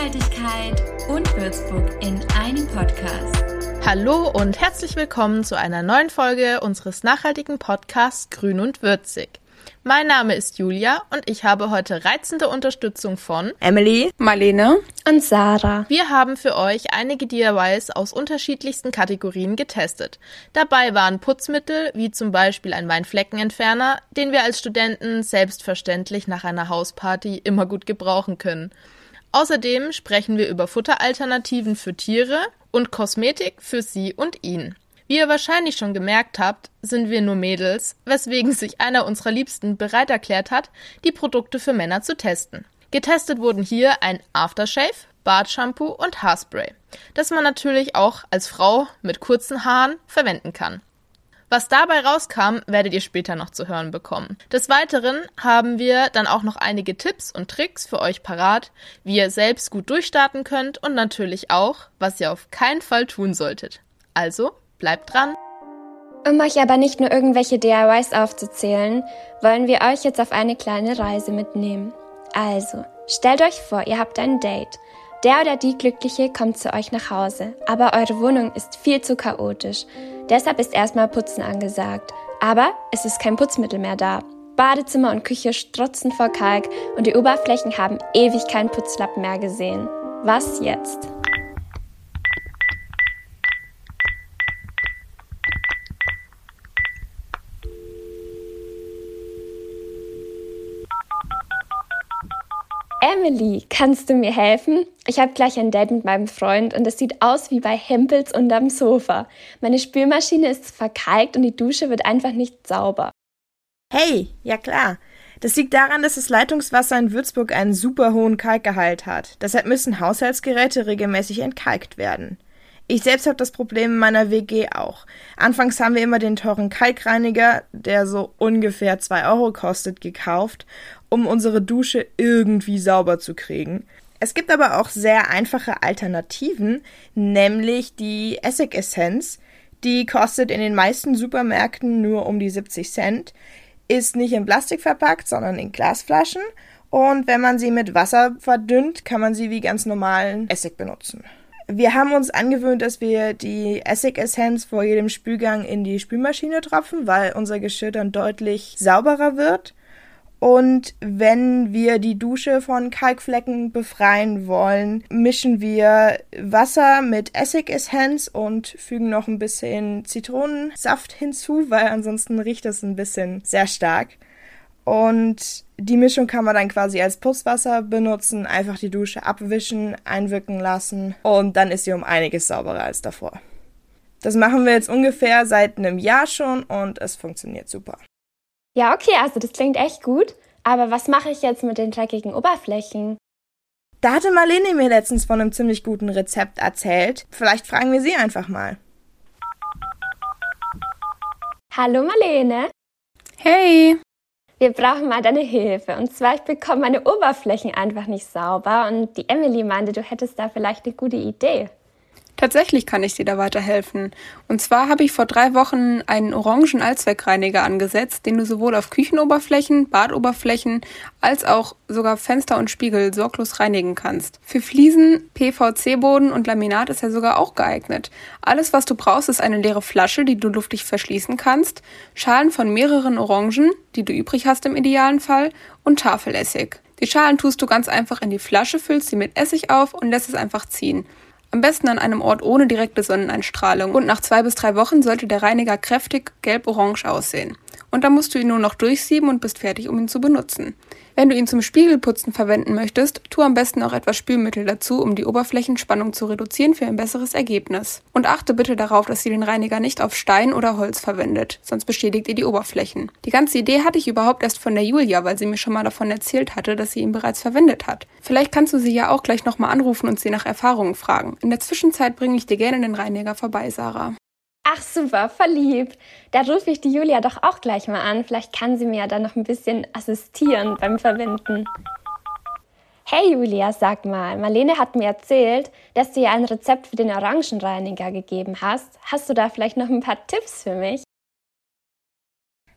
Nachhaltigkeit und Würzburg in einem Podcast. Hallo und herzlich willkommen zu einer neuen Folge unseres nachhaltigen Podcasts Grün und Würzig. Mein Name ist Julia und ich habe heute reizende Unterstützung von Emily, Marlene und Sarah. Wir haben für euch einige DIYs aus unterschiedlichsten Kategorien getestet. Dabei waren Putzmittel wie zum Beispiel ein Weinfleckenentferner, den wir als Studenten selbstverständlich nach einer Hausparty immer gut gebrauchen können. Außerdem sprechen wir über Futteralternativen für Tiere und Kosmetik für sie und ihn. Wie ihr wahrscheinlich schon gemerkt habt, sind wir nur Mädels, weswegen sich einer unserer Liebsten bereit erklärt hat, die Produkte für Männer zu testen. Getestet wurden hier ein Aftershave, Bartshampoo und Haarspray, das man natürlich auch als Frau mit kurzen Haaren verwenden kann. Was dabei rauskam, werdet ihr später noch zu hören bekommen. Des Weiteren haben wir dann auch noch einige Tipps und Tricks für euch parat, wie ihr selbst gut durchstarten könnt und natürlich auch, was ihr auf keinen Fall tun solltet. Also Bleibt dran! Um euch aber nicht nur irgendwelche DIYs aufzuzählen, wollen wir euch jetzt auf eine kleine Reise mitnehmen. Also, stellt euch vor, ihr habt ein Date. Der oder die Glückliche kommt zu euch nach Hause, aber eure Wohnung ist viel zu chaotisch. Deshalb ist erstmal Putzen angesagt. Aber es ist kein Putzmittel mehr da. Badezimmer und Küche strotzen vor Kalk und die Oberflächen haben ewig keinen Putzlappen mehr gesehen. Was jetzt? Emily, kannst du mir helfen? Ich habe gleich ein Date mit meinem Freund und es sieht aus wie bei Hempels unterm Sofa. Meine Spülmaschine ist verkalkt und die Dusche wird einfach nicht sauber. Hey, ja klar. Das liegt daran, dass das Leitungswasser in Würzburg einen super hohen Kalkgehalt hat. Deshalb müssen Haushaltsgeräte regelmäßig entkalkt werden. Ich selbst habe das Problem in meiner WG auch. Anfangs haben wir immer den teuren Kalkreiniger, der so ungefähr zwei Euro kostet, gekauft, um unsere Dusche irgendwie sauber zu kriegen. Es gibt aber auch sehr einfache Alternativen, nämlich die Essigessenz. Die kostet in den meisten Supermärkten nur um die 70 Cent, ist nicht in Plastik verpackt, sondern in Glasflaschen. Und wenn man sie mit Wasser verdünnt, kann man sie wie ganz normalen Essig benutzen. Wir haben uns angewöhnt, dass wir die Essigessenz vor jedem Spülgang in die Spülmaschine tropfen, weil unser Geschirr dann deutlich sauberer wird. Und wenn wir die Dusche von Kalkflecken befreien wollen, mischen wir Wasser mit Essigessenz und fügen noch ein bisschen Zitronensaft hinzu, weil ansonsten riecht das ein bisschen sehr stark. Und die Mischung kann man dann quasi als Putzwasser benutzen, einfach die Dusche abwischen, einwirken lassen und dann ist sie um einiges sauberer als davor. Das machen wir jetzt ungefähr seit einem Jahr schon und es funktioniert super. Ja, okay, also das klingt echt gut. Aber was mache ich jetzt mit den dreckigen Oberflächen? Da hatte Marlene mir letztens von einem ziemlich guten Rezept erzählt. Vielleicht fragen wir sie einfach mal. Hallo Marlene. Hey. Wir brauchen mal deine Hilfe. Und zwar, ich bekomme meine Oberflächen einfach nicht sauber. Und die Emily meinte, du hättest da vielleicht eine gute Idee. Tatsächlich kann ich dir da weiterhelfen. Und zwar habe ich vor drei Wochen einen orangen Allzweckreiniger angesetzt, den du sowohl auf Küchenoberflächen, Badoberflächen als auch sogar Fenster und Spiegel sorglos reinigen kannst. Für Fliesen, PVC-Boden und Laminat ist er sogar auch geeignet. Alles, was du brauchst, ist eine leere Flasche, die du luftig verschließen kannst, Schalen von mehreren Orangen, die du übrig hast im idealen Fall, und Tafelessig. Die Schalen tust du ganz einfach in die Flasche, füllst sie mit Essig auf und lässt es einfach ziehen. Am besten an einem Ort ohne direkte Sonneneinstrahlung und nach zwei bis drei Wochen sollte der Reiniger kräftig gelb-orange aussehen. Und dann musst du ihn nur noch durchsieben und bist fertig, um ihn zu benutzen. Wenn du ihn zum Spiegelputzen verwenden möchtest, tu am besten auch etwas Spülmittel dazu, um die Oberflächenspannung zu reduzieren für ein besseres Ergebnis. Und achte bitte darauf, dass ihr den Reiniger nicht auf Stein oder Holz verwendet, sonst beschädigt ihr die Oberflächen. Die ganze Idee hatte ich überhaupt erst von der Julia, weil sie mir schon mal davon erzählt hatte, dass sie ihn bereits verwendet hat. Vielleicht kannst du sie ja auch gleich nochmal anrufen und sie nach Erfahrungen fragen. In der Zwischenzeit bringe ich dir gerne den Reiniger vorbei, Sarah. Ach super, verliebt. Da rufe ich die Julia doch auch gleich mal an. Vielleicht kann sie mir ja dann noch ein bisschen assistieren beim Verwenden. Hey Julia, sag mal, Marlene hat mir erzählt, dass du ihr ein Rezept für den Orangenreiniger gegeben hast. Hast du da vielleicht noch ein paar Tipps für mich?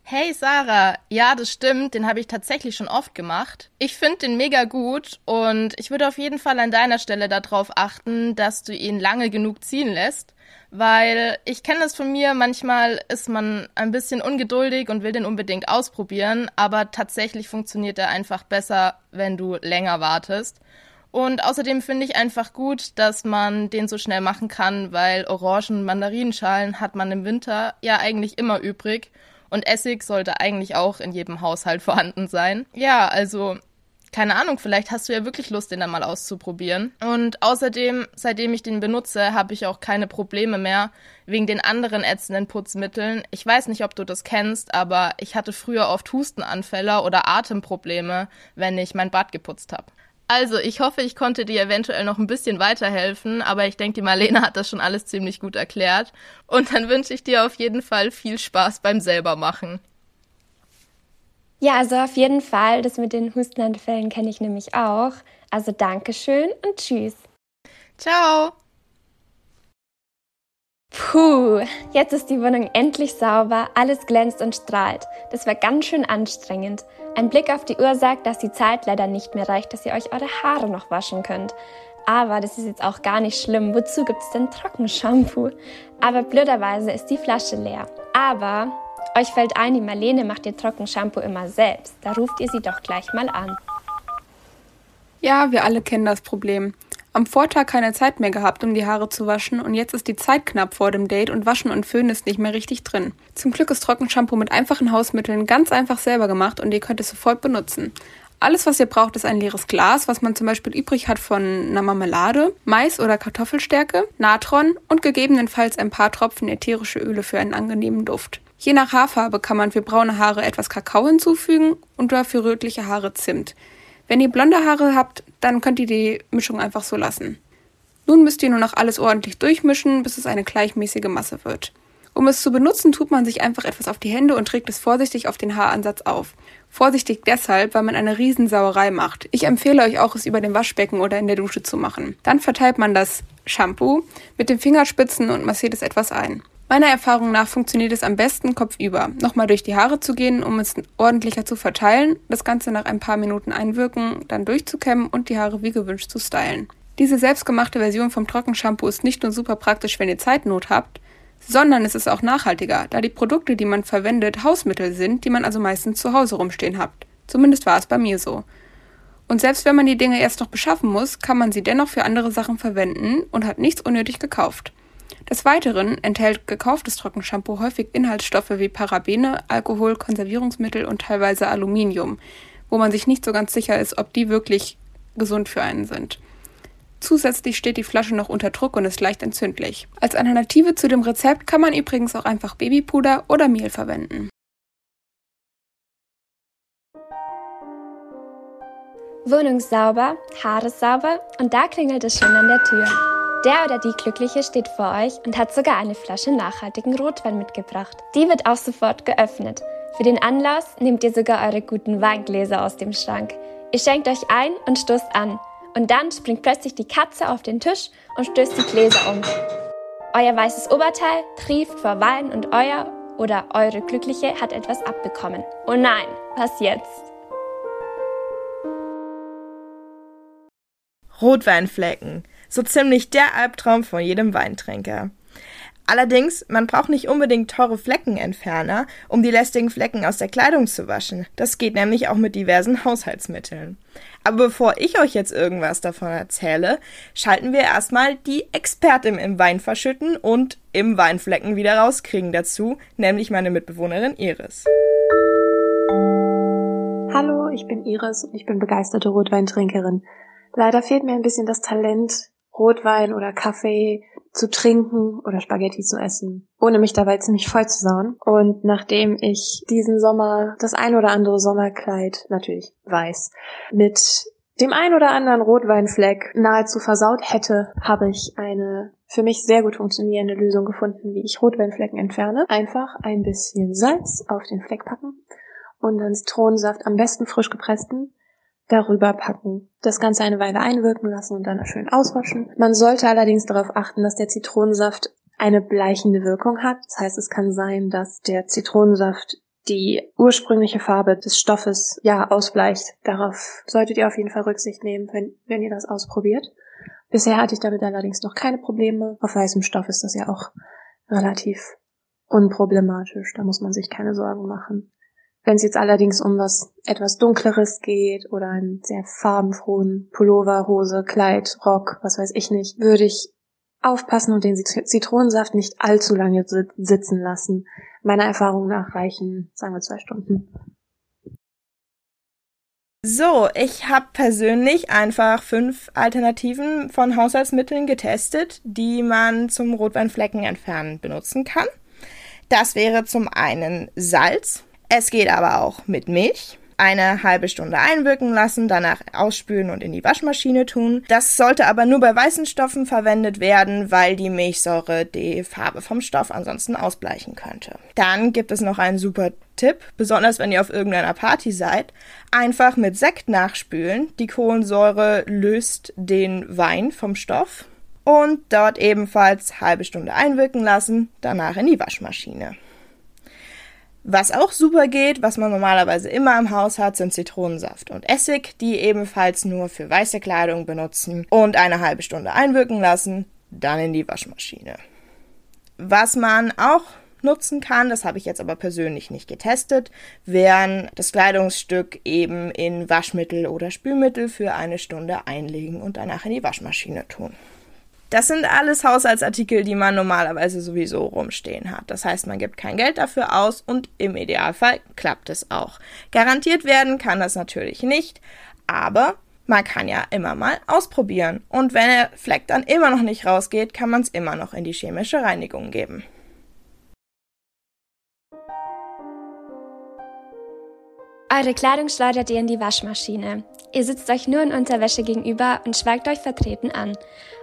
Hey Sarah, ja, das stimmt, den habe ich tatsächlich schon oft gemacht. Ich finde den mega gut und ich würde auf jeden Fall an deiner Stelle darauf achten, dass du ihn lange genug ziehen lässt, weil ich kenne das von mir, manchmal ist man ein bisschen ungeduldig und will den unbedingt ausprobieren, aber tatsächlich funktioniert er einfach besser, wenn du länger wartest. Und außerdem finde ich einfach gut, dass man den so schnell machen kann, weil Orangen- und Mandarinenschalen hat man im Winter ja eigentlich immer übrig und Essig sollte eigentlich auch in jedem Haushalt vorhanden sein. Ja, also keine Ahnung, vielleicht hast du ja wirklich Lust, den dann mal auszuprobieren. Und außerdem, seitdem ich den benutze, habe ich auch keine Probleme mehr wegen den anderen ätzenden Putzmitteln. Ich weiß nicht, ob du das kennst, aber ich hatte früher oft Hustenanfälle oder Atemprobleme, wenn ich mein Bad geputzt habe. Also, ich hoffe, ich konnte dir eventuell noch ein bisschen weiterhelfen, aber ich denke, die Marlene hat das schon alles ziemlich gut erklärt. Und dann wünsche ich dir auf jeden Fall viel Spaß beim selbermachen. Ja, also auf jeden Fall. Das mit den Hustenanfällen kenne ich nämlich auch. Also Dankeschön und tschüss. Ciao. Puh, jetzt ist die Wohnung endlich sauber, alles glänzt und strahlt. Das war ganz schön anstrengend. Ein Blick auf die Uhr sagt, dass die Zeit leider nicht mehr reicht, dass ihr euch eure Haare noch waschen könnt. Aber das ist jetzt auch gar nicht schlimm. Wozu gibt es denn Trockenshampoo? Aber blöderweise ist die Flasche leer. Aber euch fällt ein, die Marlene macht ihr Trockenshampoo immer selbst. Da ruft ihr sie doch gleich mal an. Ja, wir alle kennen das Problem. Am Vortag keine Zeit mehr gehabt, um die Haare zu waschen und jetzt ist die Zeit knapp vor dem Date und Waschen und Föhn ist nicht mehr richtig drin. Zum Glück ist Trockenshampoo mit einfachen Hausmitteln ganz einfach selber gemacht und ihr könnt es sofort benutzen. Alles, was ihr braucht, ist ein leeres Glas, was man zum Beispiel übrig hat von einer Marmelade, Mais- oder Kartoffelstärke, Natron und gegebenenfalls ein paar Tropfen ätherische Öle für einen angenehmen Duft. Je nach Haarfarbe kann man für braune Haare etwas Kakao hinzufügen und für rötliche Haare Zimt. Wenn ihr blonde Haare habt, dann könnt ihr die Mischung einfach so lassen. Nun müsst ihr nur noch alles ordentlich durchmischen, bis es eine gleichmäßige Masse wird. Um es zu benutzen, tut man sich einfach etwas auf die Hände und trägt es vorsichtig auf den Haaransatz auf. Vorsichtig deshalb, weil man eine Riesensauerei macht. Ich empfehle euch auch, es über dem Waschbecken oder in der Dusche zu machen. Dann verteilt man das Shampoo mit den Fingerspitzen und massiert es etwas ein. Meiner Erfahrung nach funktioniert es am besten kopfüber. Nochmal durch die Haare zu gehen, um es ordentlicher zu verteilen, das Ganze nach ein paar Minuten einwirken, dann durchzukämmen und die Haare wie gewünscht zu stylen. Diese selbstgemachte Version vom Trockenshampoo ist nicht nur super praktisch, wenn ihr Zeitnot habt, sondern es ist auch nachhaltiger, da die Produkte, die man verwendet, Hausmittel sind, die man also meistens zu Hause rumstehen habt. Zumindest war es bei mir so. Und selbst wenn man die Dinge erst noch beschaffen muss, kann man sie dennoch für andere Sachen verwenden und hat nichts unnötig gekauft. Des Weiteren enthält gekauftes Trockenshampoo häufig Inhaltsstoffe wie Parabene, Alkohol, Konservierungsmittel und teilweise Aluminium, wo man sich nicht so ganz sicher ist, ob die wirklich gesund für einen sind. Zusätzlich steht die Flasche noch unter Druck und ist leicht entzündlich. Als Alternative zu dem Rezept kann man übrigens auch einfach Babypuder oder Mehl verwenden. Wohnung sauber, Haare sauber und da klingelt es schon an der Tür. Der oder die Glückliche steht vor euch und hat sogar eine Flasche nachhaltigen Rotwein mitgebracht. Die wird auch sofort geöffnet. Für den Anlass nehmt ihr sogar eure guten Weingläser aus dem Schrank. Ihr schenkt euch ein und stoßt an. Und dann springt plötzlich die Katze auf den Tisch und stößt die Gläser um. Euer weißes Oberteil trieft vor Wein und euer oder eure Glückliche hat etwas abbekommen. Oh nein, was jetzt? Rotweinflecken. So ziemlich der Albtraum von jedem Weintrinker. Allerdings, man braucht nicht unbedingt teure Fleckenentferner, um die lästigen Flecken aus der Kleidung zu waschen. Das geht nämlich auch mit diversen Haushaltsmitteln. Aber bevor ich euch jetzt irgendwas davon erzähle, schalten wir erstmal die Expertin im Wein verschütten und im Weinflecken wieder rauskriegen dazu, nämlich meine Mitbewohnerin Iris. Hallo, ich bin Iris und ich bin begeisterte Rotweintrinkerin. Leider fehlt mir ein bisschen das Talent, Rotwein oder Kaffee zu trinken oder Spaghetti zu essen, ohne mich dabei ziemlich voll zu sauen. Und nachdem ich diesen Sommer das ein oder andere Sommerkleid, natürlich weiß, mit dem ein oder anderen Rotweinfleck nahezu versaut hätte, habe ich eine für mich sehr gut funktionierende Lösung gefunden, wie ich Rotweinflecken entferne. Einfach ein bisschen Salz auf den Fleck packen und dann Zitronensaft, am besten frisch gepressten, darüber packen. Das Ganze eine Weile einwirken lassen und dann schön auswaschen. Man sollte allerdings darauf achten, dass der Zitronensaft eine bleichende Wirkung hat. Das heißt, es kann sein, dass der Zitronensaft die ursprüngliche Farbe des Stoffes ja ausbleicht. Darauf solltet ihr auf jeden Fall Rücksicht nehmen, wenn, wenn ihr das ausprobiert. Bisher hatte ich damit allerdings noch keine Probleme. Auf weißem Stoff ist das ja auch relativ unproblematisch. Da muss man sich keine Sorgen machen. Wenn es jetzt allerdings um was etwas Dunkleres geht oder einen sehr farbenfrohen Pullover, Hose, Kleid, Rock, was weiß ich nicht, würde ich aufpassen und den Zitronensaft nicht allzu lange sitzen lassen. Meiner Erfahrung nach reichen, sagen wir, zwei Stunden. So, ich habe persönlich einfach fünf Alternativen von Haushaltsmitteln getestet, die man zum Rotweinflecken entfernen benutzen kann. Das wäre zum einen Salz. Es geht aber auch mit Milch eine halbe Stunde einwirken lassen, danach ausspülen und in die Waschmaschine tun. Das sollte aber nur bei weißen Stoffen verwendet werden, weil die Milchsäure die Farbe vom Stoff ansonsten ausbleichen könnte. Dann gibt es noch einen super Tipp, besonders wenn ihr auf irgendeiner Party seid, einfach mit Sekt nachspülen. Die Kohlensäure löst den Wein vom Stoff und dort ebenfalls halbe Stunde einwirken lassen, danach in die Waschmaschine. Was auch super geht, was man normalerweise immer im Haus hat, sind Zitronensaft und Essig, die ebenfalls nur für weiße Kleidung benutzen und eine halbe Stunde einwirken lassen, dann in die Waschmaschine. Was man auch nutzen kann, das habe ich jetzt aber persönlich nicht getestet, wären das Kleidungsstück eben in Waschmittel oder Spülmittel für eine Stunde einlegen und danach in die Waschmaschine tun. Das sind alles Haushaltsartikel, die man normalerweise sowieso rumstehen hat. Das heißt, man gibt kein Geld dafür aus und im Idealfall klappt es auch. Garantiert werden kann das natürlich nicht, aber man kann ja immer mal ausprobieren. Und wenn der Fleck dann immer noch nicht rausgeht, kann man es immer noch in die chemische Reinigung geben. Eure Kleidung schleudert ihr in die Waschmaschine. Ihr sitzt euch nur in Unterwäsche gegenüber und schweigt euch vertreten an.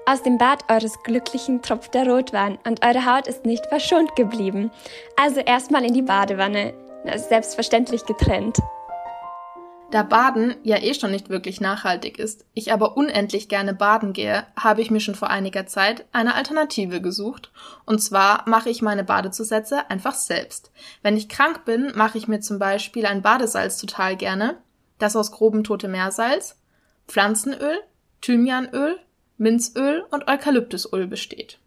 Aus dem Bad eures Glücklichen tropft der Rotwein und eure Haut ist nicht verschont geblieben. Also erstmal in die Badewanne. Selbstverständlich getrennt. Da Baden ja eh schon nicht wirklich nachhaltig ist, ich aber unendlich gerne baden gehe, habe ich mir schon vor einiger Zeit eine Alternative gesucht. Und zwar mache ich meine Badezusätze einfach selbst. Wenn ich krank bin, mache ich mir zum Beispiel ein Badesalz total gerne, das aus grobem Tote Meersalz, Pflanzenöl, Thymianöl, Minzöl und Eukalyptusöl besteht.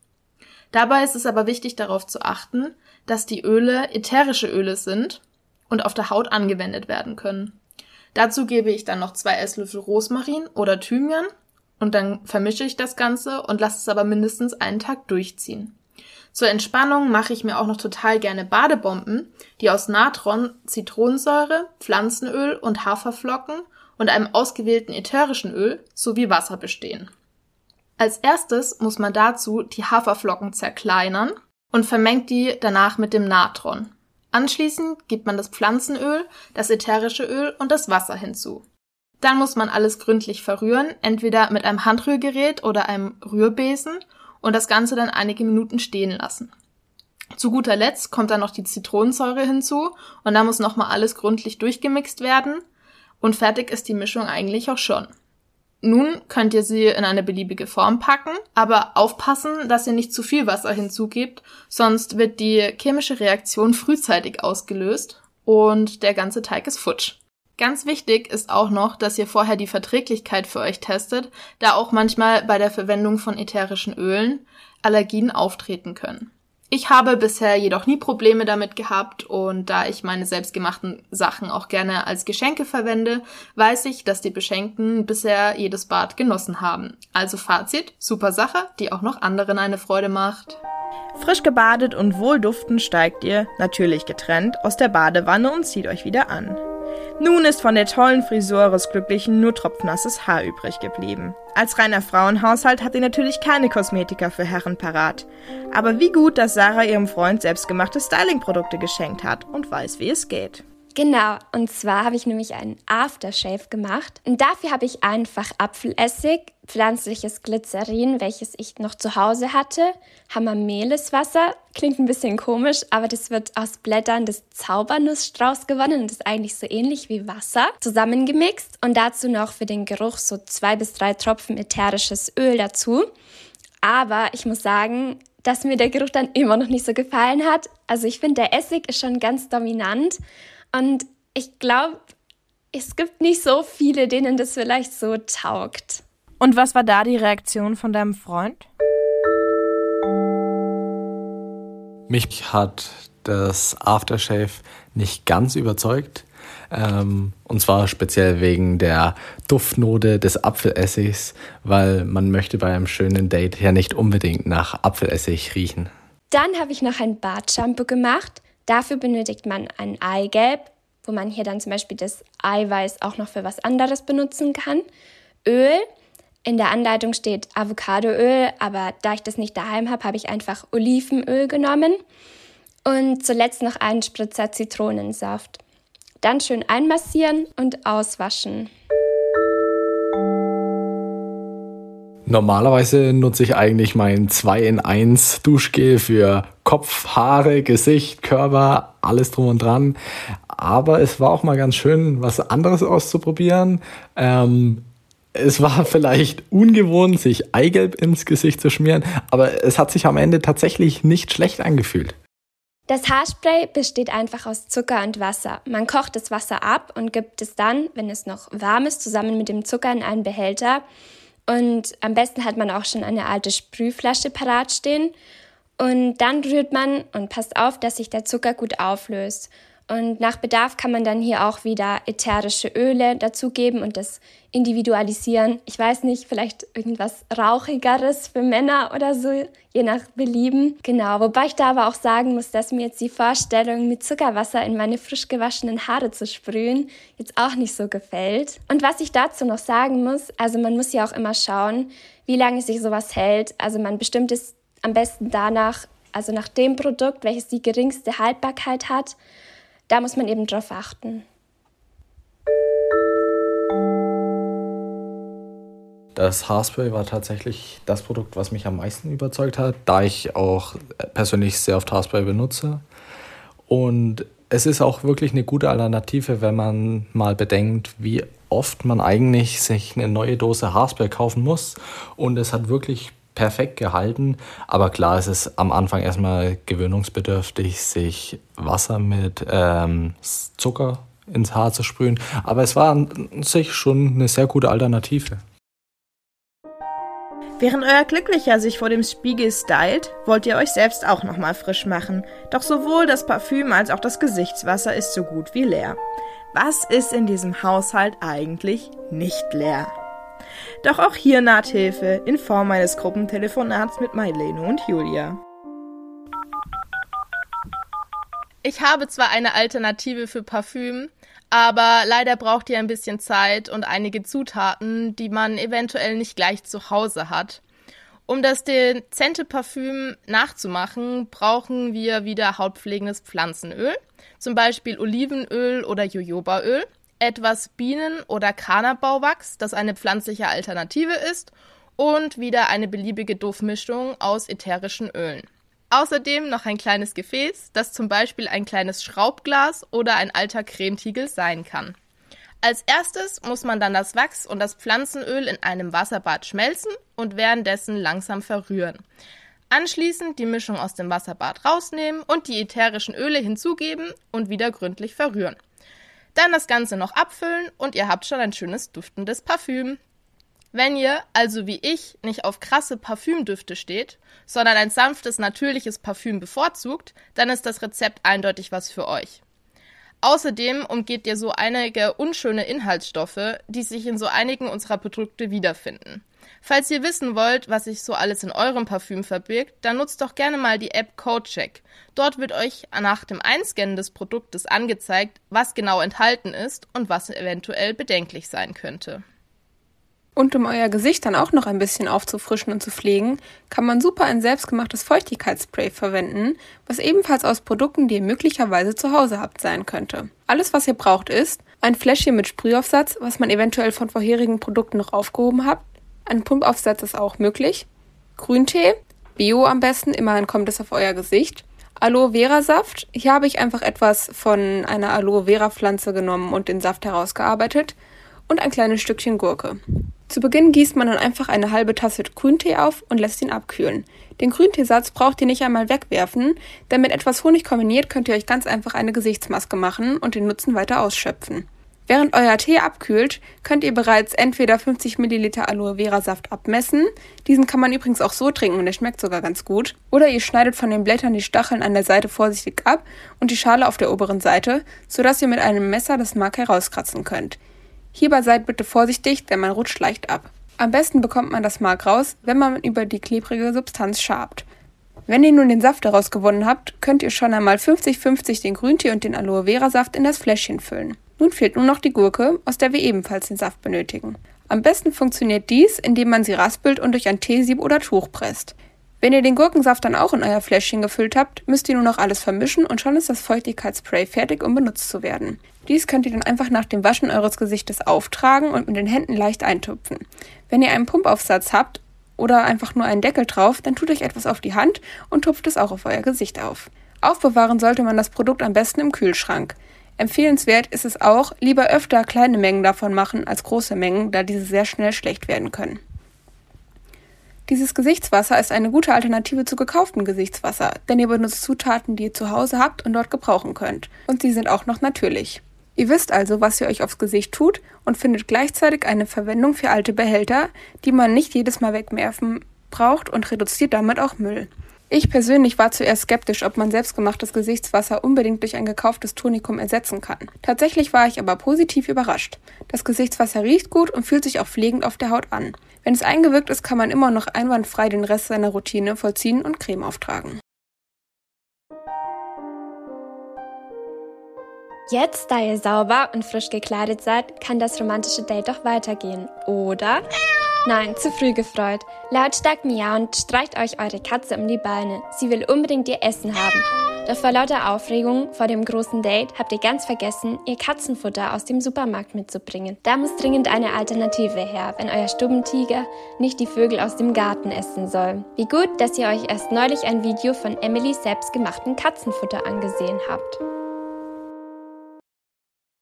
Dabei ist es aber wichtig darauf zu achten, dass die Öle ätherische Öle sind und auf der Haut angewendet werden können. Dazu gebe ich dann noch zwei Esslöffel Rosmarin oder Thymian und dann vermische ich das Ganze und lasse es aber mindestens einen Tag durchziehen. Zur Entspannung mache ich mir auch noch total gerne Badebomben, die aus Natron, Zitronensäure, Pflanzenöl und Haferflocken und einem ausgewählten ätherischen Öl sowie Wasser bestehen. Als erstes muss man dazu die Haferflocken zerkleinern und vermengt die danach mit dem Natron. Anschließend gibt man das Pflanzenöl, das ätherische Öl und das Wasser hinzu. Dann muss man alles gründlich verrühren, entweder mit einem Handrührgerät oder einem Rührbesen und das Ganze dann einige Minuten stehen lassen. Zu guter Letzt kommt dann noch die Zitronensäure hinzu und da muss nochmal alles gründlich durchgemixt werden und fertig ist die Mischung eigentlich auch schon. Nun könnt ihr sie in eine beliebige Form packen, aber aufpassen, dass ihr nicht zu viel Wasser hinzugebt, sonst wird die chemische Reaktion frühzeitig ausgelöst und der ganze Teig ist futsch. Ganz wichtig ist auch noch, dass ihr vorher die Verträglichkeit für euch testet, da auch manchmal bei der Verwendung von ätherischen Ölen Allergien auftreten können. Ich habe bisher jedoch nie Probleme damit gehabt und da ich meine selbstgemachten Sachen auch gerne als Geschenke verwende, weiß ich, dass die Beschenkten bisher jedes Bad genossen haben. Also Fazit, super Sache, die auch noch anderen eine Freude macht. Frisch gebadet und wohlduftend steigt ihr, natürlich getrennt, aus der Badewanne und zieht euch wieder an. Nun ist von der tollen Frisur eures Glücklichen nur tropfnasses Haar übrig geblieben. Als reiner Frauenhaushalt hat ihr natürlich keine Kosmetika für Herren parat. Aber wie gut, dass Sarah ihrem Freund selbstgemachte Stylingprodukte geschenkt hat und weiß, wie es geht. Genau, und zwar habe ich nämlich einen Aftershave gemacht. Und dafür habe ich einfach Apfelessig, pflanzliches Glycerin, welches ich noch zu Hause hatte, Hammermehleswasser, klingt ein bisschen komisch, aber das wird aus Blättern des Zaubernussstrauß gewonnen und ist eigentlich so ähnlich wie Wasser, zusammengemixt und dazu noch für den Geruch so zwei bis drei Tropfen ätherisches Öl dazu. Aber ich muss sagen, dass mir der Geruch dann immer noch nicht so gefallen hat. Also ich finde, der Essig ist schon ganz dominant und ich glaube, es gibt nicht so viele, denen das vielleicht so taugt. Und was war da die Reaktion von deinem Freund? Mich hat das Aftershave nicht ganz überzeugt. Ähm, und zwar speziell wegen der Duftnote des Apfelessigs, weil man möchte bei einem schönen Date ja nicht unbedingt nach Apfelessig riechen. Dann habe ich noch ein Bartshampoo gemacht. Dafür benötigt man ein Eigelb, wo man hier dann zum Beispiel das Eiweiß auch noch für was anderes benutzen kann. Öl. In der Anleitung steht Avocadoöl, aber da ich das nicht daheim habe, habe ich einfach Olivenöl genommen. Und zuletzt noch einen Spritzer Zitronensaft. Dann schön einmassieren und auswaschen. Normalerweise nutze ich eigentlich mein 2 in 1 Duschgel für Kopf, Haare, Gesicht, Körper, alles drum und dran. Aber es war auch mal ganz schön, was anderes auszuprobieren. Ähm, es war vielleicht ungewohnt, sich Eigelb ins Gesicht zu schmieren, aber es hat sich am Ende tatsächlich nicht schlecht angefühlt. Das Haarspray besteht einfach aus Zucker und Wasser. Man kocht das Wasser ab und gibt es dann, wenn es noch warm ist, zusammen mit dem Zucker in einen Behälter. Und am besten hat man auch schon eine alte Sprühflasche parat stehen. Und dann rührt man und passt auf, dass sich der Zucker gut auflöst. Und nach Bedarf kann man dann hier auch wieder ätherische Öle dazugeben und das individualisieren. Ich weiß nicht, vielleicht irgendwas Rauchigeres für Männer oder so, je nach Belieben. Genau, wobei ich da aber auch sagen muss, dass mir jetzt die Vorstellung, mit Zuckerwasser in meine frisch gewaschenen Haare zu sprühen, jetzt auch nicht so gefällt. Und was ich dazu noch sagen muss, also man muss ja auch immer schauen, wie lange sich sowas hält. Also man bestimmt es am besten danach, also nach dem Produkt, welches die geringste Haltbarkeit hat da muss man eben drauf achten. Das Haarspray war tatsächlich das Produkt, was mich am meisten überzeugt hat, da ich auch persönlich sehr oft Haarspray benutze. Und es ist auch wirklich eine gute Alternative, wenn man mal bedenkt, wie oft man eigentlich sich eine neue Dose Haarspray kaufen muss. Und es hat wirklich perfekt gehalten. Aber klar, es ist am Anfang erstmal gewöhnungsbedürftig, sich Wasser mit ähm, Zucker ins Haar zu sprühen. Aber es war an sich schon eine sehr gute Alternative. Während euer Glücklicher sich vor dem Spiegel stylt, wollt ihr euch selbst auch nochmal frisch machen. Doch sowohl das Parfüm als auch das Gesichtswasser ist so gut wie leer. Was ist in diesem Haushalt eigentlich nicht leer? Doch auch hier naht Hilfe in Form eines Gruppentelefonats mit Mailene und Julia. Ich habe zwar eine Alternative für Parfüm, aber leider braucht ihr ein bisschen Zeit und einige Zutaten, die man eventuell nicht gleich zu Hause hat. Um das dezente Parfüm nachzumachen, brauchen wir wieder hautpflegendes Pflanzenöl, zum Beispiel Olivenöl oder Jojobaöl etwas Bienen- oder Kanabauwachs, das eine pflanzliche Alternative ist, und wieder eine beliebige Duftmischung aus ätherischen Ölen. Außerdem noch ein kleines Gefäß, das zum Beispiel ein kleines Schraubglas oder ein alter Cremetiegel sein kann. Als erstes muss man dann das Wachs und das Pflanzenöl in einem Wasserbad schmelzen und währenddessen langsam verrühren. Anschließend die Mischung aus dem Wasserbad rausnehmen und die ätherischen Öle hinzugeben und wieder gründlich verrühren. Dann das Ganze noch abfüllen und ihr habt schon ein schönes duftendes Parfüm. Wenn ihr, also wie ich, nicht auf krasse Parfümdüfte steht, sondern ein sanftes, natürliches Parfüm bevorzugt, dann ist das Rezept eindeutig was für euch. Außerdem umgeht ihr so einige unschöne Inhaltsstoffe, die sich in so einigen unserer Produkte wiederfinden. Falls ihr wissen wollt, was sich so alles in eurem Parfüm verbirgt, dann nutzt doch gerne mal die App CodeCheck. Dort wird euch nach dem Einscannen des Produktes angezeigt, was genau enthalten ist und was eventuell bedenklich sein könnte. Und um euer Gesicht dann auch noch ein bisschen aufzufrischen und zu pflegen, kann man super ein selbstgemachtes Feuchtigkeitsspray verwenden, was ebenfalls aus Produkten, die ihr möglicherweise zu Hause habt, sein könnte. Alles, was ihr braucht, ist ein Fläschchen mit Sprühaufsatz, was man eventuell von vorherigen Produkten noch aufgehoben habt, ein Pumpaufsatz ist auch möglich. Grüntee, Bio am besten, immerhin kommt es auf euer Gesicht. Aloe Vera Saft. Hier habe ich einfach etwas von einer Aloe Vera Pflanze genommen und den Saft herausgearbeitet. und ein kleines Stückchen Gurke. Zu Beginn gießt man dann einfach eine halbe Tasse Grüntee auf und lässt ihn abkühlen. Den Grünteesatz braucht ihr nicht einmal wegwerfen, denn mit etwas Honig kombiniert könnt ihr euch ganz einfach eine Gesichtsmaske machen und den Nutzen weiter ausschöpfen. Während euer Tee abkühlt, könnt ihr bereits entweder 50 ml Aloe Vera Saft abmessen, diesen kann man übrigens auch so trinken und der schmeckt sogar ganz gut, oder ihr schneidet von den Blättern die Stacheln an der Seite vorsichtig ab und die Schale auf der oberen Seite, sodass ihr mit einem Messer das Mark herauskratzen könnt. Hierbei seid bitte vorsichtig, denn man rutscht leicht ab. Am besten bekommt man das Mark raus, wenn man über die klebrige Substanz schabt. Wenn ihr nun den Saft daraus gewonnen habt, könnt ihr schon einmal 50-50 den Grüntee und den Aloe Vera Saft in das Fläschchen füllen. Nun fehlt nur noch die Gurke, aus der wir ebenfalls den Saft benötigen. Am besten funktioniert dies, indem man sie raspelt und durch ein Teesieb oder Tuch presst. Wenn ihr den Gurkensaft dann auch in euer Fläschchen gefüllt habt, müsst ihr nur noch alles vermischen und schon ist das Feuchtigkeitsspray fertig, um benutzt zu werden. Dies könnt ihr dann einfach nach dem Waschen eures Gesichtes auftragen und mit den Händen leicht eintupfen. Wenn ihr einen Pumpaufsatz habt oder einfach nur einen Deckel drauf, dann tut euch etwas auf die Hand und tupft es auch auf euer Gesicht auf. Aufbewahren sollte man das Produkt am besten im Kühlschrank. Empfehlenswert ist es auch, lieber öfter kleine Mengen davon machen als große Mengen, da diese sehr schnell schlecht werden können. Dieses Gesichtswasser ist eine gute Alternative zu gekauftem Gesichtswasser, denn ihr benutzt Zutaten, die ihr zu Hause habt und dort gebrauchen könnt. Und sie sind auch noch natürlich. Ihr wisst also, was ihr euch aufs Gesicht tut und findet gleichzeitig eine Verwendung für alte Behälter, die man nicht jedes Mal wegwerfen braucht und reduziert damit auch Müll. Ich persönlich war zuerst skeptisch, ob man selbstgemachtes Gesichtswasser unbedingt durch ein gekauftes Tonikum ersetzen kann. Tatsächlich war ich aber positiv überrascht. Das Gesichtswasser riecht gut und fühlt sich auch pflegend auf der Haut an. Wenn es eingewirkt ist, kann man immer noch einwandfrei den Rest seiner Routine vollziehen und Creme auftragen. Jetzt, da ihr sauber und frisch gekleidet seid, kann das romantische Date doch weitergehen, oder? Nein, zu früh gefreut. Lautstark miauend streicht euch eure Katze um die Beine. Sie will unbedingt ihr Essen haben. Doch vor lauter Aufregung vor dem großen Date habt ihr ganz vergessen, ihr Katzenfutter aus dem Supermarkt mitzubringen. Da muss dringend eine Alternative her, wenn euer Stubentiger nicht die Vögel aus dem Garten essen soll. Wie gut, dass ihr euch erst neulich ein Video von Emily selbstgemachten Katzenfutter angesehen habt.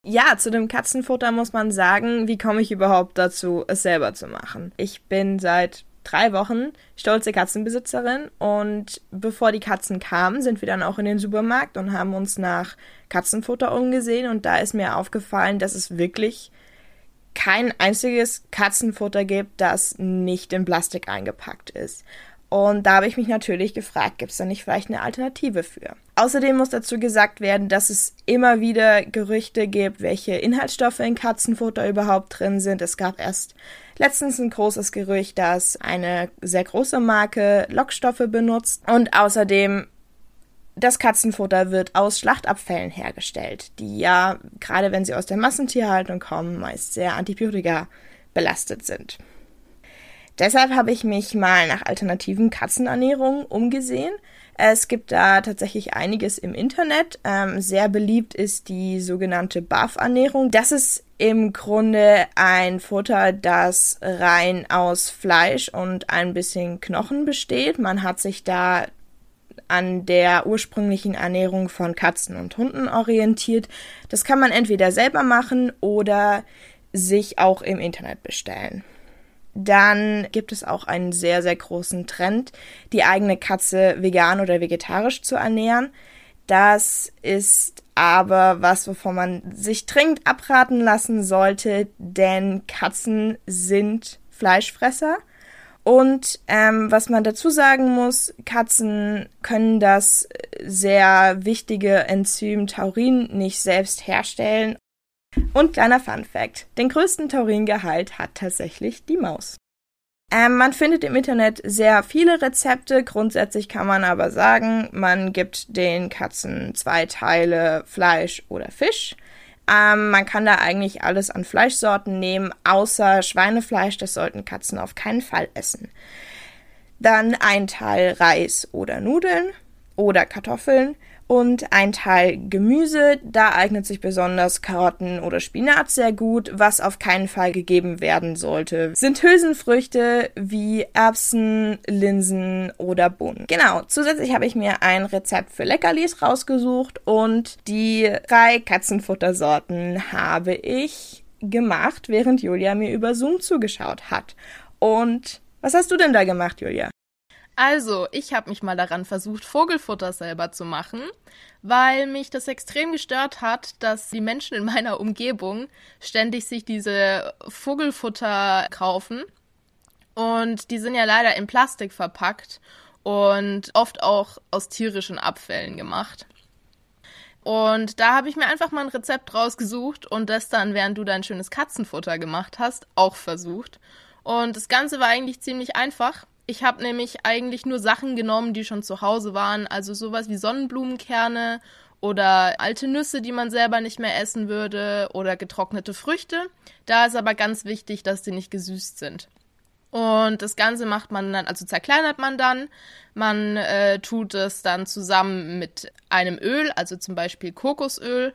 Ja, zu dem Katzenfutter muss man sagen, wie komme ich überhaupt dazu, es selber zu machen? Ich bin seit drei Wochen stolze Katzenbesitzerin und bevor die Katzen kamen, sind wir dann auch in den Supermarkt und haben uns nach Katzenfutter umgesehen und da ist mir aufgefallen, dass es wirklich kein einziges Katzenfutter gibt, das nicht in Plastik eingepackt ist. Und da habe ich mich natürlich gefragt, gibt es da nicht vielleicht eine Alternative für? Außerdem muss dazu gesagt werden, dass es immer wieder Gerüchte gibt, welche Inhaltsstoffe in Katzenfutter überhaupt drin sind. Es gab erst letztens ein großes Gerücht, dass eine sehr große Marke Lockstoffe benutzt. Und außerdem, das Katzenfutter wird aus Schlachtabfällen hergestellt, die ja, gerade wenn sie aus der Massentierhaltung kommen, meist sehr antibiotika belastet sind. Deshalb habe ich mich mal nach alternativen Katzenernährungen umgesehen. Es gibt da tatsächlich einiges im Internet. Ähm, sehr beliebt ist die sogenannte BAF-Ernährung. Das ist im Grunde ein Futter, das rein aus Fleisch und ein bisschen Knochen besteht. Man hat sich da an der ursprünglichen Ernährung von Katzen und Hunden orientiert. Das kann man entweder selber machen oder sich auch im Internet bestellen. Dann gibt es auch einen sehr, sehr großen Trend, die eigene Katze vegan oder vegetarisch zu ernähren. Das ist aber was, wovon man sich dringend abraten lassen sollte, denn Katzen sind Fleischfresser. Und ähm, was man dazu sagen muss, Katzen können das sehr wichtige Enzym Taurin nicht selbst herstellen und kleiner Fun Fact: Den größten Tauringehalt hat tatsächlich die Maus. Ähm, man findet im Internet sehr viele Rezepte. Grundsätzlich kann man aber sagen, man gibt den Katzen zwei Teile Fleisch oder Fisch. Ähm, man kann da eigentlich alles an Fleischsorten nehmen, außer Schweinefleisch. Das sollten Katzen auf keinen Fall essen. Dann ein Teil Reis oder Nudeln oder Kartoffeln und ein Teil Gemüse. Da eignet sich besonders Karotten oder Spinat sehr gut. Was auf keinen Fall gegeben werden sollte, sind Hülsenfrüchte wie Erbsen, Linsen oder Bohnen. Genau, zusätzlich habe ich mir ein Rezept für Leckerlis rausgesucht und die drei Katzenfuttersorten habe ich gemacht, während Julia mir über Zoom zugeschaut hat. Und was hast du denn da gemacht, Julia? Also, ich habe mich mal daran versucht, Vogelfutter selber zu machen, weil mich das extrem gestört hat, dass die Menschen in meiner Umgebung ständig sich diese Vogelfutter kaufen. Und die sind ja leider in Plastik verpackt und oft auch aus tierischen Abfällen gemacht. Und da habe ich mir einfach mal ein Rezept rausgesucht und das dann, während du dein schönes Katzenfutter gemacht hast, auch versucht. Und das Ganze war eigentlich ziemlich einfach. Ich habe nämlich eigentlich nur Sachen genommen, die schon zu Hause waren, also sowas wie Sonnenblumenkerne oder alte Nüsse, die man selber nicht mehr essen würde oder getrocknete Früchte. Da ist aber ganz wichtig, dass die nicht gesüßt sind. Und das Ganze macht man dann, also zerkleinert man dann. Man äh, tut es dann zusammen mit einem Öl, also zum Beispiel Kokosöl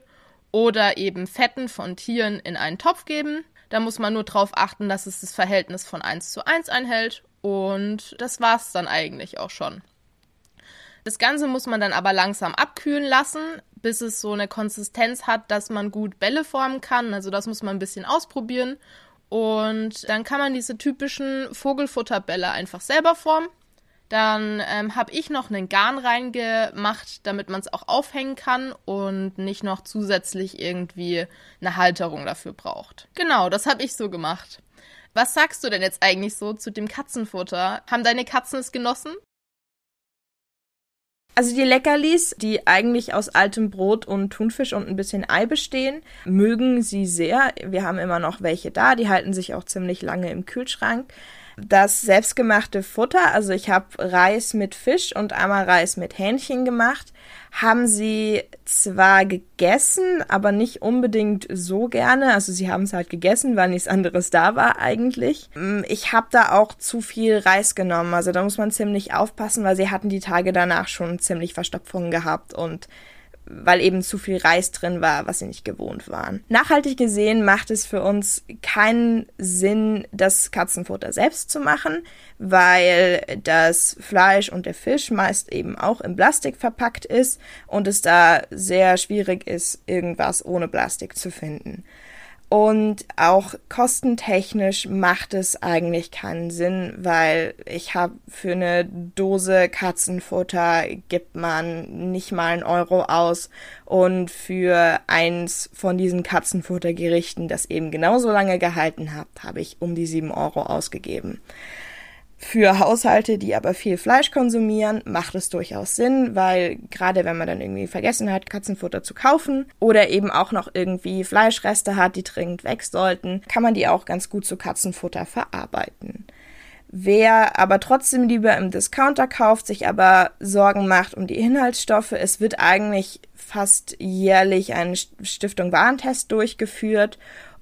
oder eben Fetten von Tieren in einen Topf geben. Da muss man nur darauf achten, dass es das Verhältnis von 1 zu 1 einhält. Und das war's dann eigentlich auch schon. Das Ganze muss man dann aber langsam abkühlen lassen, bis es so eine Konsistenz hat, dass man gut Bälle formen kann. Also das muss man ein bisschen ausprobieren. Und dann kann man diese typischen Vogelfutterbälle einfach selber formen. Dann ähm, habe ich noch einen Garn reingemacht, damit man es auch aufhängen kann und nicht noch zusätzlich irgendwie eine Halterung dafür braucht. Genau, das habe ich so gemacht. Was sagst du denn jetzt eigentlich so zu dem Katzenfutter? Haben deine Katzen es genossen? Also die Leckerlis, die eigentlich aus altem Brot und Thunfisch und ein bisschen Ei bestehen, mögen sie sehr. Wir haben immer noch welche da, die halten sich auch ziemlich lange im Kühlschrank das selbstgemachte Futter, also ich habe Reis mit Fisch und einmal Reis mit Hähnchen gemacht, haben sie zwar gegessen, aber nicht unbedingt so gerne. Also sie haben es halt gegessen, weil nichts anderes da war eigentlich. Mm, ich habe da auch zu viel Reis genommen, also da muss man ziemlich aufpassen, weil sie hatten die Tage danach schon ziemlich Verstopfungen gehabt und weil eben zu viel Reis drin war, was sie nicht gewohnt waren. Nachhaltig gesehen macht es für uns keinen Sinn, das Katzenfutter selbst zu machen, weil das Fleisch und der Fisch meist eben auch in Plastik verpackt ist und es da sehr schwierig ist, irgendwas ohne Plastik zu finden. Und auch kostentechnisch macht es eigentlich keinen Sinn, weil ich habe für eine Dose Katzenfutter gibt man nicht mal einen Euro aus und für eins von diesen Katzenfuttergerichten, das eben genauso lange gehalten hat, habe ich um die sieben Euro ausgegeben. Für Haushalte, die aber viel Fleisch konsumieren, macht es durchaus Sinn, weil gerade wenn man dann irgendwie vergessen hat, Katzenfutter zu kaufen oder eben auch noch irgendwie Fleischreste hat, die dringend weg sollten, kann man die auch ganz gut zu Katzenfutter verarbeiten. Wer aber trotzdem lieber im Discounter kauft, sich aber Sorgen macht um die Inhaltsstoffe, es wird eigentlich fast jährlich ein Stiftung Warentest durchgeführt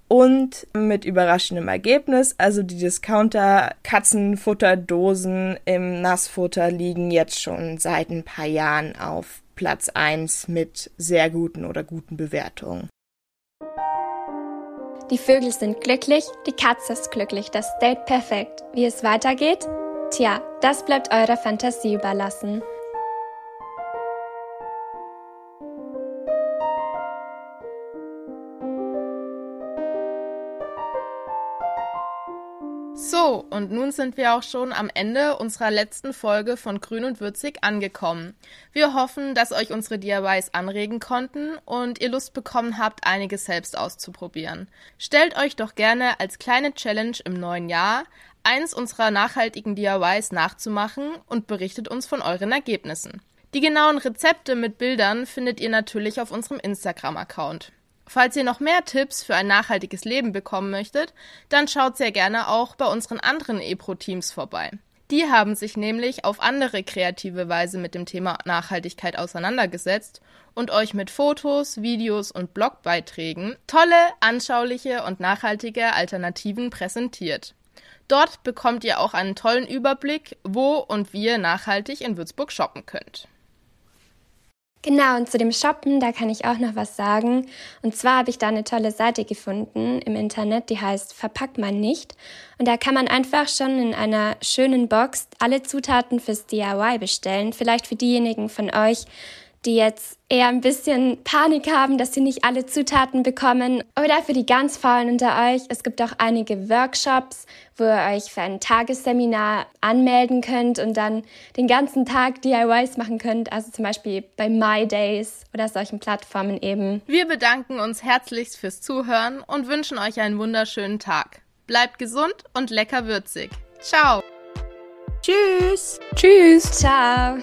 und mit überraschendem Ergebnis. Also die Discounter-Katzenfutterdosen im Nassfutter liegen jetzt schon seit ein paar Jahren auf Platz 1 mit sehr guten oder guten Bewertungen. Die Vögel sind glücklich, die Katze ist glücklich, das Date perfekt. Wie es weitergeht? Tja, das bleibt eurer Fantasie überlassen. So, und nun sind wir auch schon am Ende unserer letzten Folge von Grün und Würzig angekommen. Wir hoffen, dass euch unsere DIYs anregen konnten und ihr Lust bekommen habt, einiges selbst auszuprobieren. Stellt euch doch gerne als kleine Challenge im neuen Jahr eins unserer nachhaltigen DIYs nachzumachen und berichtet uns von euren Ergebnissen. Die genauen Rezepte mit Bildern findet ihr natürlich auf unserem Instagram-Account. Falls ihr noch mehr Tipps für ein nachhaltiges Leben bekommen möchtet, dann schaut sehr gerne auch bei unseren anderen EPRO-Teams vorbei. Die haben sich nämlich auf andere kreative Weise mit dem Thema Nachhaltigkeit auseinandergesetzt und euch mit Fotos, Videos und Blogbeiträgen tolle, anschauliche und nachhaltige Alternativen präsentiert. Dort bekommt ihr auch einen tollen Überblick, wo und wie ihr nachhaltig in Würzburg shoppen könnt. Genau, und zu dem Shoppen, da kann ich auch noch was sagen. Und zwar habe ich da eine tolle Seite gefunden im Internet, die heißt Verpack man nicht. Und da kann man einfach schon in einer schönen Box alle Zutaten fürs DIY bestellen. Vielleicht für diejenigen von euch, die jetzt eher ein bisschen Panik haben, dass sie nicht alle Zutaten bekommen. Oder für die ganz Faulen unter euch, es gibt auch einige Workshops, wo ihr euch für ein Tagesseminar anmelden könnt und dann den ganzen Tag DIYs machen könnt. Also zum Beispiel bei My Days oder solchen Plattformen eben. Wir bedanken uns herzlichst fürs Zuhören und wünschen euch einen wunderschönen Tag. Bleibt gesund und lecker würzig. Ciao. Tschüss. Tschüss. Ciao.